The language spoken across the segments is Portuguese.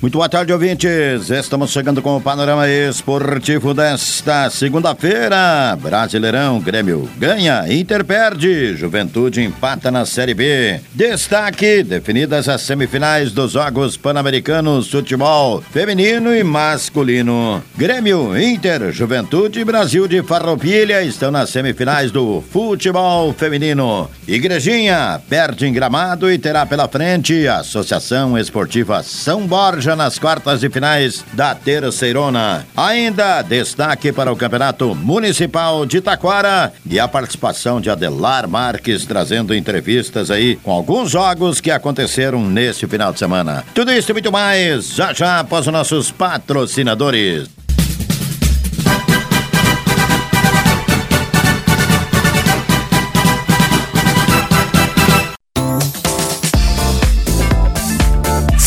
Muito boa tarde, ouvintes. Estamos chegando com o panorama esportivo desta segunda-feira. Brasileirão, Grêmio ganha, Inter perde, Juventude empata na Série B. Destaque: definidas as semifinais dos Jogos Pan-Americanos Futebol Feminino e Masculino. Grêmio, Inter, Juventude e Brasil de Farroupilha estão nas semifinais do Futebol Feminino. Igrejinha perde em gramado e terá pela frente a Associação Esportiva São Borja nas quartas de finais da Terceirona. Ainda destaque para o Campeonato Municipal de Taquara e a participação de Adelar Marques trazendo entrevistas aí com alguns jogos que aconteceram nesse final de semana. Tudo isso e muito mais já já após os nossos patrocinadores.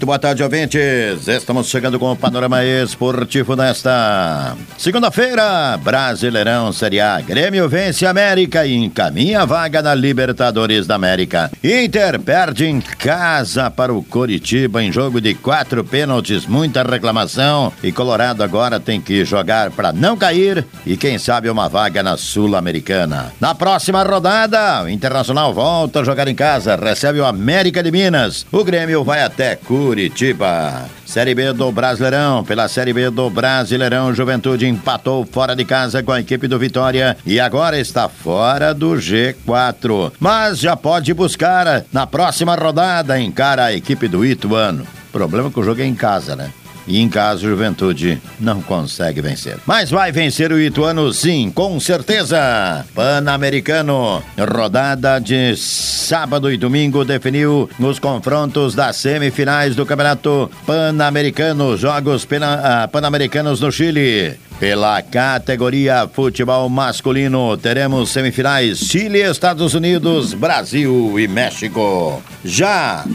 Muito boa tarde, ouvintes. Estamos chegando com o panorama esportivo nesta segunda-feira. Brasileirão Série A. Grêmio vence América e encaminha a vaga na Libertadores da América. Inter perde em casa para o Coritiba em jogo de quatro pênaltis, muita reclamação. E Colorado agora tem que jogar para não cair e quem sabe uma vaga na Sul-Americana. Na próxima rodada, o Internacional volta a jogar em casa, recebe o América de Minas. O Grêmio vai até Curitiba. Curitiba. Série B do Brasileirão. Pela Série B do Brasileirão, Juventude empatou fora de casa com a equipe do Vitória e agora está fora do G4. Mas já pode buscar na próxima rodada encara a equipe do Ituano. Problema que o jogo é em casa, né? E em casa, Juventude não consegue vencer. Mas vai vencer o Ituano, sim, com certeza. Pan-Americano, rodada de sábado e domingo definiu nos confrontos das semifinais do Campeonato Pan-Americano, Jogos ah, Pan-Americanos no Chile. Pela categoria futebol masculino, teremos semifinais Chile, Estados Unidos, Brasil e México. Já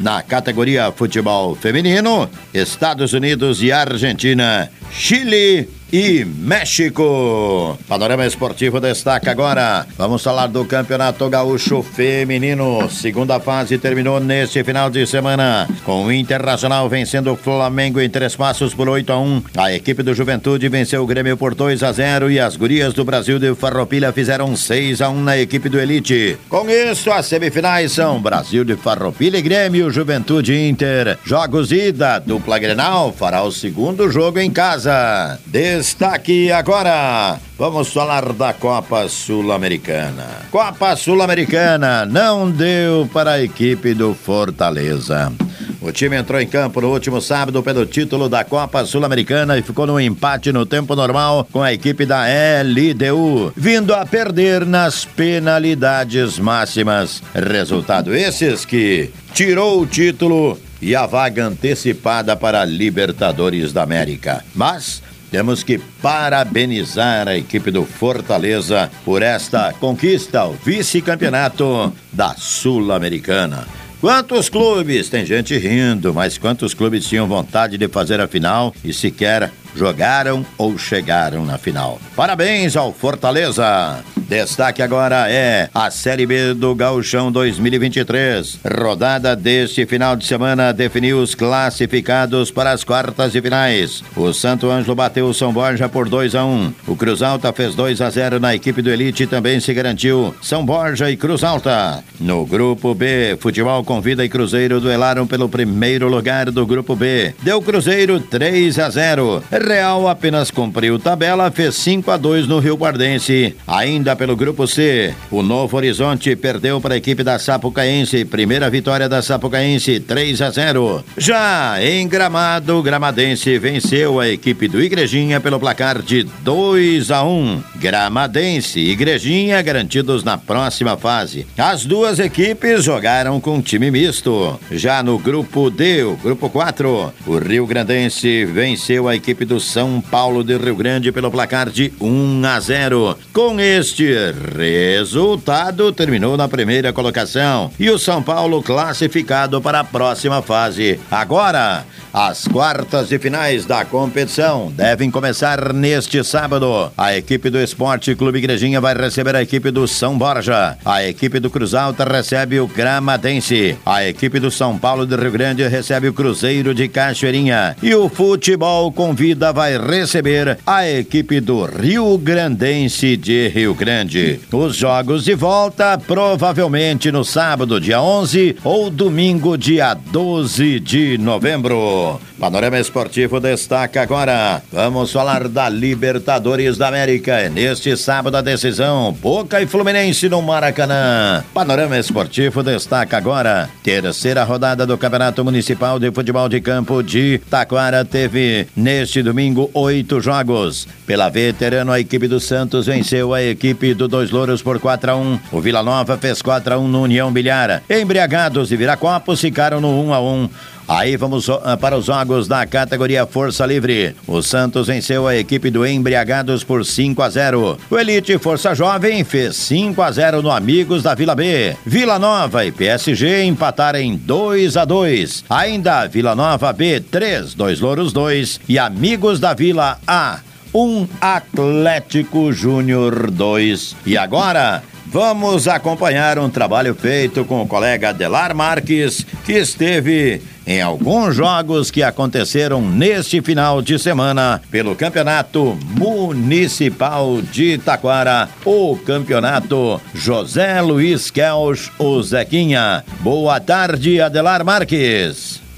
na categoria futebol feminino, Estados Unidos e Argentina, Chile e México. Panorama Esportivo destaca agora. Vamos falar do Campeonato Gaúcho Feminino. Segunda fase terminou neste final de semana, com o Internacional vencendo o Flamengo em três passos por 8 a 1. A equipe do Juventude venceu o Grêmio por 2 a 0 e as gurias do Brasil de Farroupilha fizeram 6 a 1 na equipe do Elite. Com isso, as semifinais são Brasil de Farroupilha e Grêmio, Juventude Inter. Jogos ida, dupla Grenal fará o segundo jogo em casa. Destaque agora. Vamos falar da Copa Sul-Americana. Copa Sul-Americana não deu para a equipe do Fortaleza. O time entrou em campo no último sábado pelo título da Copa Sul-Americana e ficou no empate no tempo normal com a equipe da LDU, vindo a perder nas penalidades máximas. Resultado esses que tirou o título e a vaga antecipada para Libertadores da América. Mas temos que parabenizar a equipe do Fortaleza por esta conquista, o vice-campeonato da Sul-Americana. Quantos clubes? Tem gente rindo, mas quantos clubes tinham vontade de fazer a final e sequer jogaram ou chegaram na final. Parabéns ao Fortaleza! Destaque agora é a Série B do Gauchão 2023. Rodada deste final de semana definiu os classificados para as quartas e finais. O Santo Ângelo bateu o São Borja por 2 a 1. O Cruz Alta fez 2 a 0 na equipe do Elite e também se garantiu São Borja e Cruz Alta. No grupo B, Futebol Convida e Cruzeiro duelaram pelo primeiro lugar do grupo B. Deu Cruzeiro 3 a 0. Real apenas cumpriu tabela, fez 5 a 2 no Rio Guardense. Ainda pelo grupo C. O Novo Horizonte perdeu para a equipe da Sapucaense. Primeira vitória da Sapucaense, 3 a 0. Já em Gramado, Gramadense venceu a equipe do Igrejinha pelo placar de 2 a 1. Gramadense e Igrejinha garantidos na próxima fase. As duas equipes jogaram com time misto. Já no grupo D, o grupo 4, o Rio Grandense venceu a equipe do São Paulo de Rio Grande pelo placar de 1 a 0. Com este resultado terminou na primeira colocação e o São Paulo classificado para a próxima fase. Agora, as quartas e finais da competição devem começar neste sábado. A equipe do Esporte Clube Igrejinha vai receber a equipe do São Borja. A equipe do Cruz Alta recebe o Gramadense. A equipe do São Paulo de Rio Grande recebe o Cruzeiro de Cachoeirinha. E o Futebol Convida vai receber a equipe do Rio Grandense de Rio Grande. Grande. Os jogos de volta provavelmente no sábado, dia 11 ou domingo, dia 12 de novembro. Panorama Esportivo destaca agora. Vamos falar da Libertadores da América. Neste sábado a decisão, Boca e Fluminense no Maracanã. Panorama Esportivo destaca agora. Terceira rodada do Campeonato Municipal de Futebol de Campo de Taquara teve neste domingo oito jogos. Pela veterano, a equipe do Santos venceu a equipe do Dois Louros por 4 a 1 O Vila Nova fez 4 a 1 no União Bilhar. Embriagados e Viracopos ficaram no 1 a 1 Aí vamos ah, para os jogos da categoria Força Livre. O Santos venceu a equipe do Embriagados por 5 a 0. O Elite Força Jovem fez 5 a 0 no Amigos da Vila B. Vila Nova e PSG empataram em 2 a 2. Ainda Vila Nova B 3, Dois Louros 2 e Amigos da Vila A um Atlético Júnior 2. E agora, vamos acompanhar um trabalho feito com o colega Delar Marques, que esteve em alguns jogos que aconteceram neste final de semana pelo Campeonato Municipal de Taquara, o Campeonato José Luiz Kelch, o Zequinha. Boa tarde, Adelar Marques.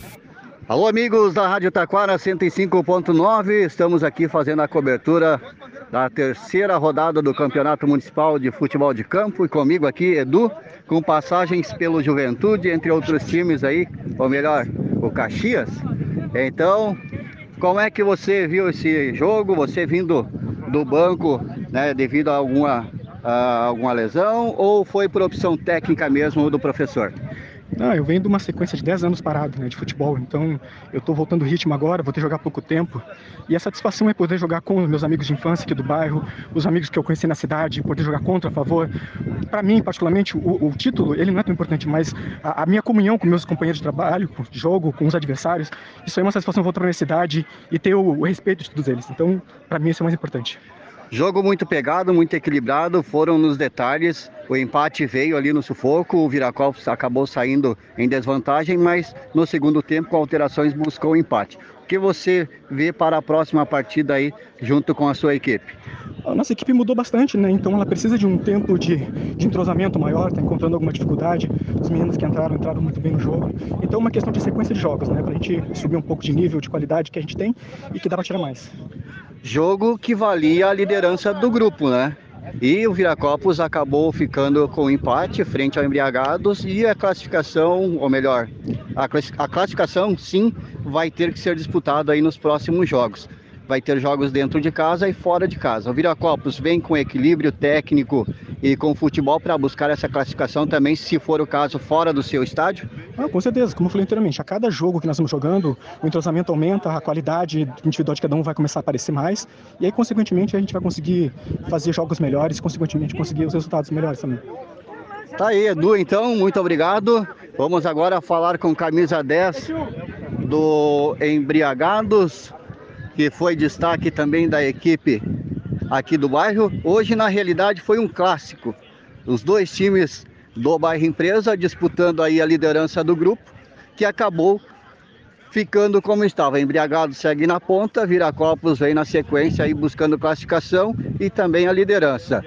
Alô, amigos da Rádio Taquara 105.9, estamos aqui fazendo a cobertura da terceira rodada do Campeonato Municipal de Futebol de Campo e comigo aqui, Edu, com passagens pelo Juventude, entre outros times aí, ou melhor, o Caxias. Então, como é que você viu esse jogo? Você vindo do banco, né, devido a alguma, a alguma lesão ou foi por opção técnica mesmo do professor? Não, eu venho de uma sequência de 10 anos parado né, de futebol, então eu estou voltando o ritmo agora, vou ter que jogar pouco tempo. E a satisfação é poder jogar com os meus amigos de infância aqui do bairro, os amigos que eu conheci na cidade, poder jogar contra, a favor. Para mim, particularmente, o, o, título, ele não é tão importante, mas a, a, minha comunhão com meus companheiros de trabalho, com jogo, com os adversários, isso é uma satisfação voltar na cidade e ter o, o respeito de todos eles. Então, para mim, isso é mais importante. Jogo muito pegado, muito equilibrado, foram nos detalhes. O empate veio ali no sufoco, o Viracopos acabou saindo em desvantagem, mas no segundo tempo, com alterações, buscou o empate. O que você vê para a próxima partida aí, junto com a sua equipe? A nossa equipe mudou bastante, né? Então ela precisa de um tempo de, de entrosamento maior, está encontrando alguma dificuldade. Os meninos que entraram, entraram muito bem no jogo. Então é uma questão de sequência de jogos, né? Para a gente subir um pouco de nível, de qualidade que a gente tem e que dá para tirar mais. Jogo que valia a liderança do grupo, né? E o Viracopos acabou ficando com empate frente ao Embriagados e a classificação, ou melhor, a classificação sim vai ter que ser disputada aí nos próximos jogos vai ter jogos dentro de casa e fora de casa. O Viracopos vem com equilíbrio técnico e com futebol para buscar essa classificação também, se for o caso, fora do seu estádio? Ah, com certeza, como eu falei anteriormente, a cada jogo que nós estamos jogando, o entrosamento aumenta, a qualidade individual de cada um vai começar a aparecer mais, e aí, consequentemente, a gente vai conseguir fazer jogos melhores, consequentemente, conseguir os resultados melhores também. Tá aí, Edu, então, muito obrigado. Vamos agora falar com camisa 10 do Embriagados, que foi destaque também da equipe aqui do bairro. Hoje, na realidade, foi um clássico. Os dois times do bairro Empresa disputando aí a liderança do grupo, que acabou ficando como estava. Embriagado segue na ponta, Viracopos vem na sequência aí buscando classificação e também a liderança.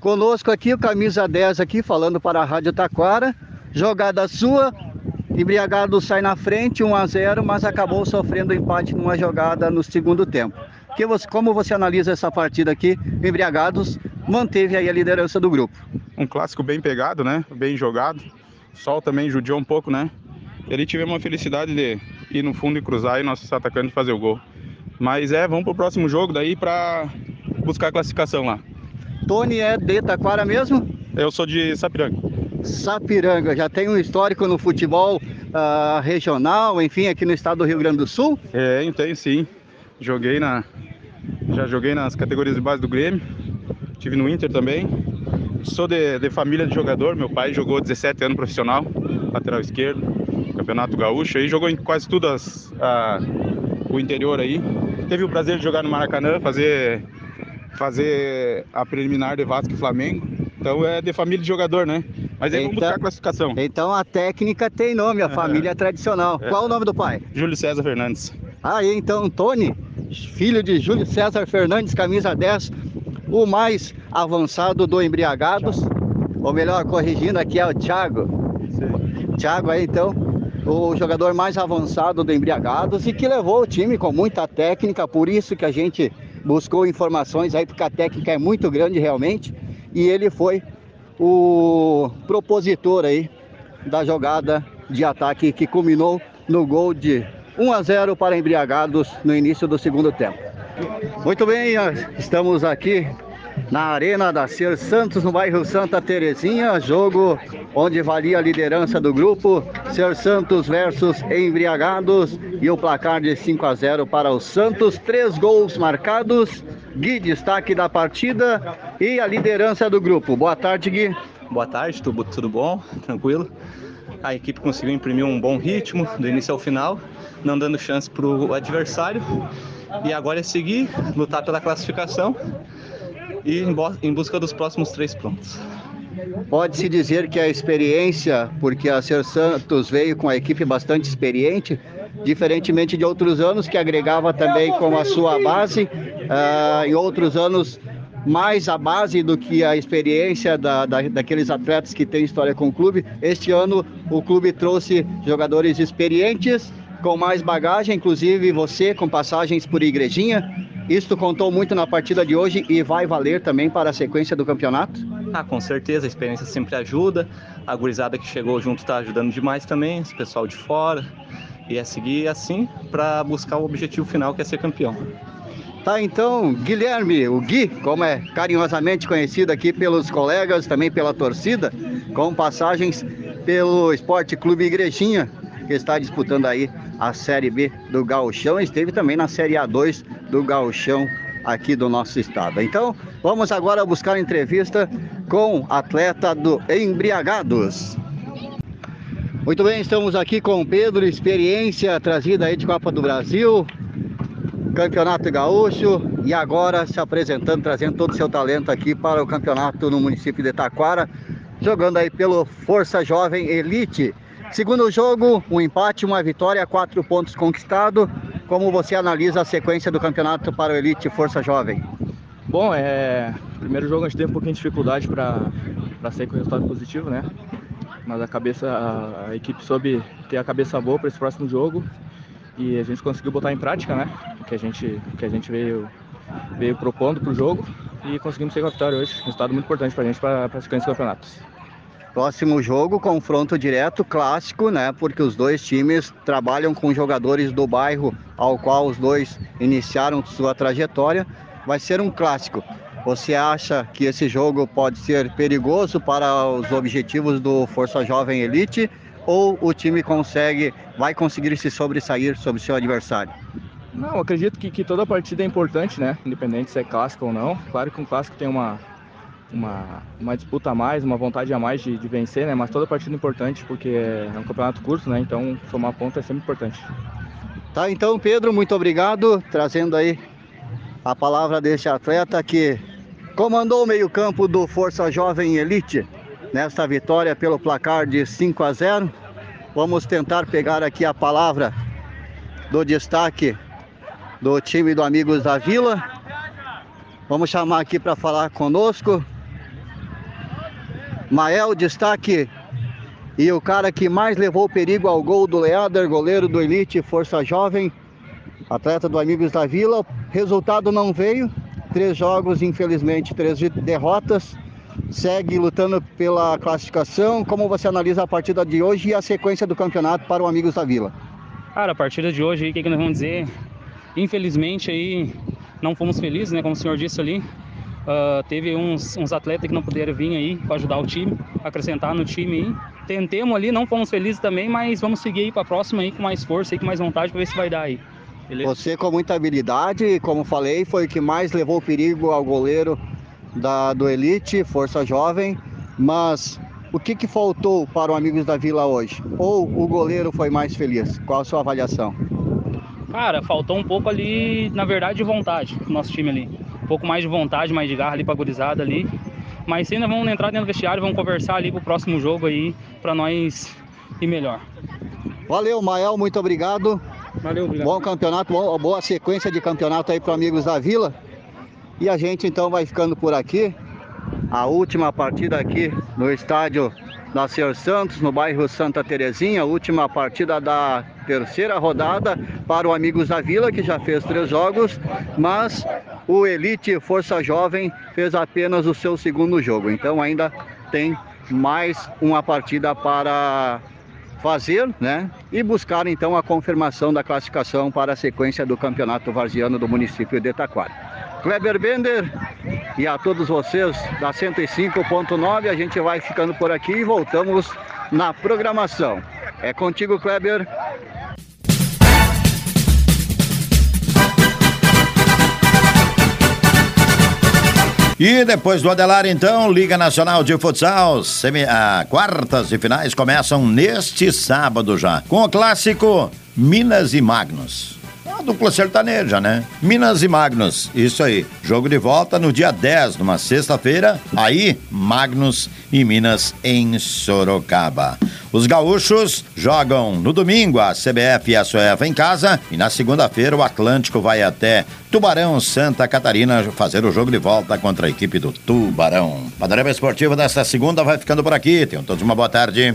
Conosco aqui o camisa 10 aqui falando para a Rádio Taquara. Jogada sua, Embriagado sai na frente, 1 a 0, mas acabou sofrendo empate numa jogada no segundo tempo. Que você, como você analisa essa partida aqui? Embriagados manteve aí a liderança do grupo. Um clássico bem pegado, né? Bem jogado. O sol também judiou um pouco, né? Ele tivemos uma felicidade de ir no fundo e cruzar e nossos atacantes fazer o gol. Mas é, vamos pro próximo jogo daí para buscar a classificação lá. Tony é de Taquara mesmo? Eu sou de Sapiranga. Sapiranga, já tem um histórico no futebol uh, regional, enfim, aqui no estado do Rio Grande do Sul? É, tem sim. Joguei na. Já joguei nas categorias de base do Grêmio. Tive no Inter também. Sou de, de família de jogador, meu pai jogou 17 anos profissional, lateral esquerdo, campeonato gaúcho, aí jogou em quase tudo as, a, o interior aí. Teve o prazer de jogar no Maracanã, fazer, fazer a preliminar de Vasco e Flamengo. Então é de família de jogador, né? Mas aí então, vamos buscar a classificação. Então a técnica tem nome, a família é tradicional. É. Qual o nome do pai? Júlio César Fernandes. Aí então, Tony, filho de Júlio César Fernandes, camisa 10, o mais avançado do Embriagados. Ou melhor, corrigindo aqui é o Thiago. Sim. Thiago aí então, o jogador mais avançado do Embriagados e que levou o time com muita técnica, por isso que a gente buscou informações aí, porque a técnica é muito grande realmente. E ele foi o propositor aí da jogada de ataque que culminou no gol de 1 a 0 para Embriagados no início do segundo tempo. Muito bem, estamos aqui na Arena da Ser Santos, no bairro Santa Terezinha, jogo onde valia a liderança do grupo, Ser Santos versus Embriagados e o placar de 5 a 0 para o Santos, três gols marcados Gui, destaque da partida e a liderança do grupo. Boa tarde, Gui. Boa tarde, tudo, tudo bom? Tranquilo? A equipe conseguiu imprimir um bom ritmo do início ao final, não dando chance para o adversário. E agora é seguir, lutar pela classificação e em busca dos próximos três pontos. Pode-se dizer que a experiência, porque a Ser Santos veio com a equipe bastante experiente, diferentemente de outros anos que agregava também com a sua base, uh, em outros anos mais a base do que a experiência da, da, daqueles atletas que têm história com o clube. Este ano o clube trouxe jogadores experientes, com mais bagagem, inclusive você com passagens por igrejinha. Isto contou muito na partida de hoje e vai valer também para a sequência do campeonato? Ah, com certeza, a experiência sempre ajuda. A gurizada que chegou junto está ajudando demais também, o pessoal de fora. E é seguir assim para buscar o objetivo final que é ser campeão. Tá, então, Guilherme, o Gui, como é carinhosamente conhecido aqui pelos colegas, também pela torcida, com passagens pelo Esporte Clube Igrejinha, que está disputando aí a Série B do Gauchão, esteve também na Série A2 do Gauchão aqui do nosso estado. Então, vamos agora buscar entrevista com atleta do Embriagados. Muito bem, estamos aqui com o Pedro, experiência trazida aí de Copa do Brasil, Campeonato Gaúcho e agora se apresentando, trazendo todo o seu talento aqui para o campeonato no município de Taquara, jogando aí pelo Força Jovem Elite. Segundo jogo, um empate, uma vitória, quatro pontos conquistados. Como você analisa a sequência do campeonato para o Elite Força Jovem? Bom, é. Primeiro jogo a gente teve um pouquinho de dificuldade para sair com resultado positivo, né? mas a cabeça, a, a equipe soube ter a cabeça boa para esse próximo jogo e a gente conseguiu botar em prática, né? O que a gente, que a gente veio, veio propondo para o jogo e conseguimos ser vitória hoje. Resultado muito importante para a gente para a sequência dos campeonatos. Próximo jogo, confronto direto, clássico, né? Porque os dois times trabalham com jogadores do bairro ao qual os dois iniciaram sua trajetória. Vai ser um clássico. Você acha que esse jogo pode ser perigoso para os objetivos do Força Jovem Elite ou o time consegue, vai conseguir se sobressair sobre seu adversário? Não, acredito que, que toda partida é importante, né? Independente se é clássico ou não. Claro que um clássico tem uma, uma, uma disputa a mais, uma vontade a mais de, de vencer, né? Mas toda partida é importante porque é um campeonato curto, né? Então somar ponto é sempre importante. Tá, então, Pedro, muito obrigado, trazendo aí a palavra deste atleta que comandou o meio-campo do Força Jovem Elite nesta vitória pelo placar de 5 a 0. Vamos tentar pegar aqui a palavra do destaque do time do Amigos da Vila. Vamos chamar aqui para falar conosco. Mael, destaque e o cara que mais levou perigo ao gol do Leader, goleiro do Elite Força Jovem, atleta do Amigos da Vila. Resultado não veio, três jogos, infelizmente, três derrotas. Segue lutando pela classificação. Como você analisa a partida de hoje e a sequência do campeonato para o Amigos da Vila? Cara, a partida de hoje, o que, que nós vamos dizer? Infelizmente aí não fomos felizes, né? Como o senhor disse ali, Uh, teve uns, uns, atletas que não puderam vir aí para ajudar o time, acrescentar no time aí. Tentemos ali, não fomos felizes também, mas vamos seguir aí para a próxima aí com mais força e com mais vontade para ver se vai dar aí. Beleza? Você com muita habilidade, como falei, foi o que mais levou perigo ao goleiro da, do Elite, Força Jovem, mas o que, que faltou para o Amigos da Vila hoje? Ou o goleiro foi mais feliz? Qual a sua avaliação? Cara, faltou um pouco ali, na verdade, de vontade, no nosso time ali um pouco mais de vontade, mais de garra ali pra gurizada ali. Mas ainda vamos entrar dentro do vestiário, vamos conversar ali pro próximo jogo aí, para nós ir melhor. Valeu, Mael, muito obrigado. Valeu, obrigado. Bom campeonato, boa sequência de campeonato aí para amigos da Vila. E a gente então vai ficando por aqui. A última partida aqui no estádio Nascer Santos, no bairro Santa Terezinha, última partida da terceira rodada para o Amigos da Vila, que já fez três jogos, mas o Elite Força Jovem fez apenas o seu segundo jogo. Então ainda tem mais uma partida para fazer, né? E buscar então a confirmação da classificação para a sequência do Campeonato Varziano do município de Taquara. Kleber Bender e a todos vocês da 105.9. A gente vai ficando por aqui e voltamos na programação. É contigo, Kleber. E depois do Adelar, então, Liga Nacional de Futsal, semi, ah, quartas e finais começam neste sábado já, com o clássico Minas e Magnus dupla sertaneja, né? Minas e Magnus, isso aí. Jogo de volta no dia 10, numa sexta-feira. Aí, Magnus e Minas em Sorocaba. Os gaúchos jogam no domingo a CBF e a SOEFA em casa e na segunda-feira o Atlântico vai até Tubarão, Santa Catarina, fazer o jogo de volta contra a equipe do Tubarão. Panorama Esportivo desta segunda vai ficando por aqui. Tenham todos uma boa tarde.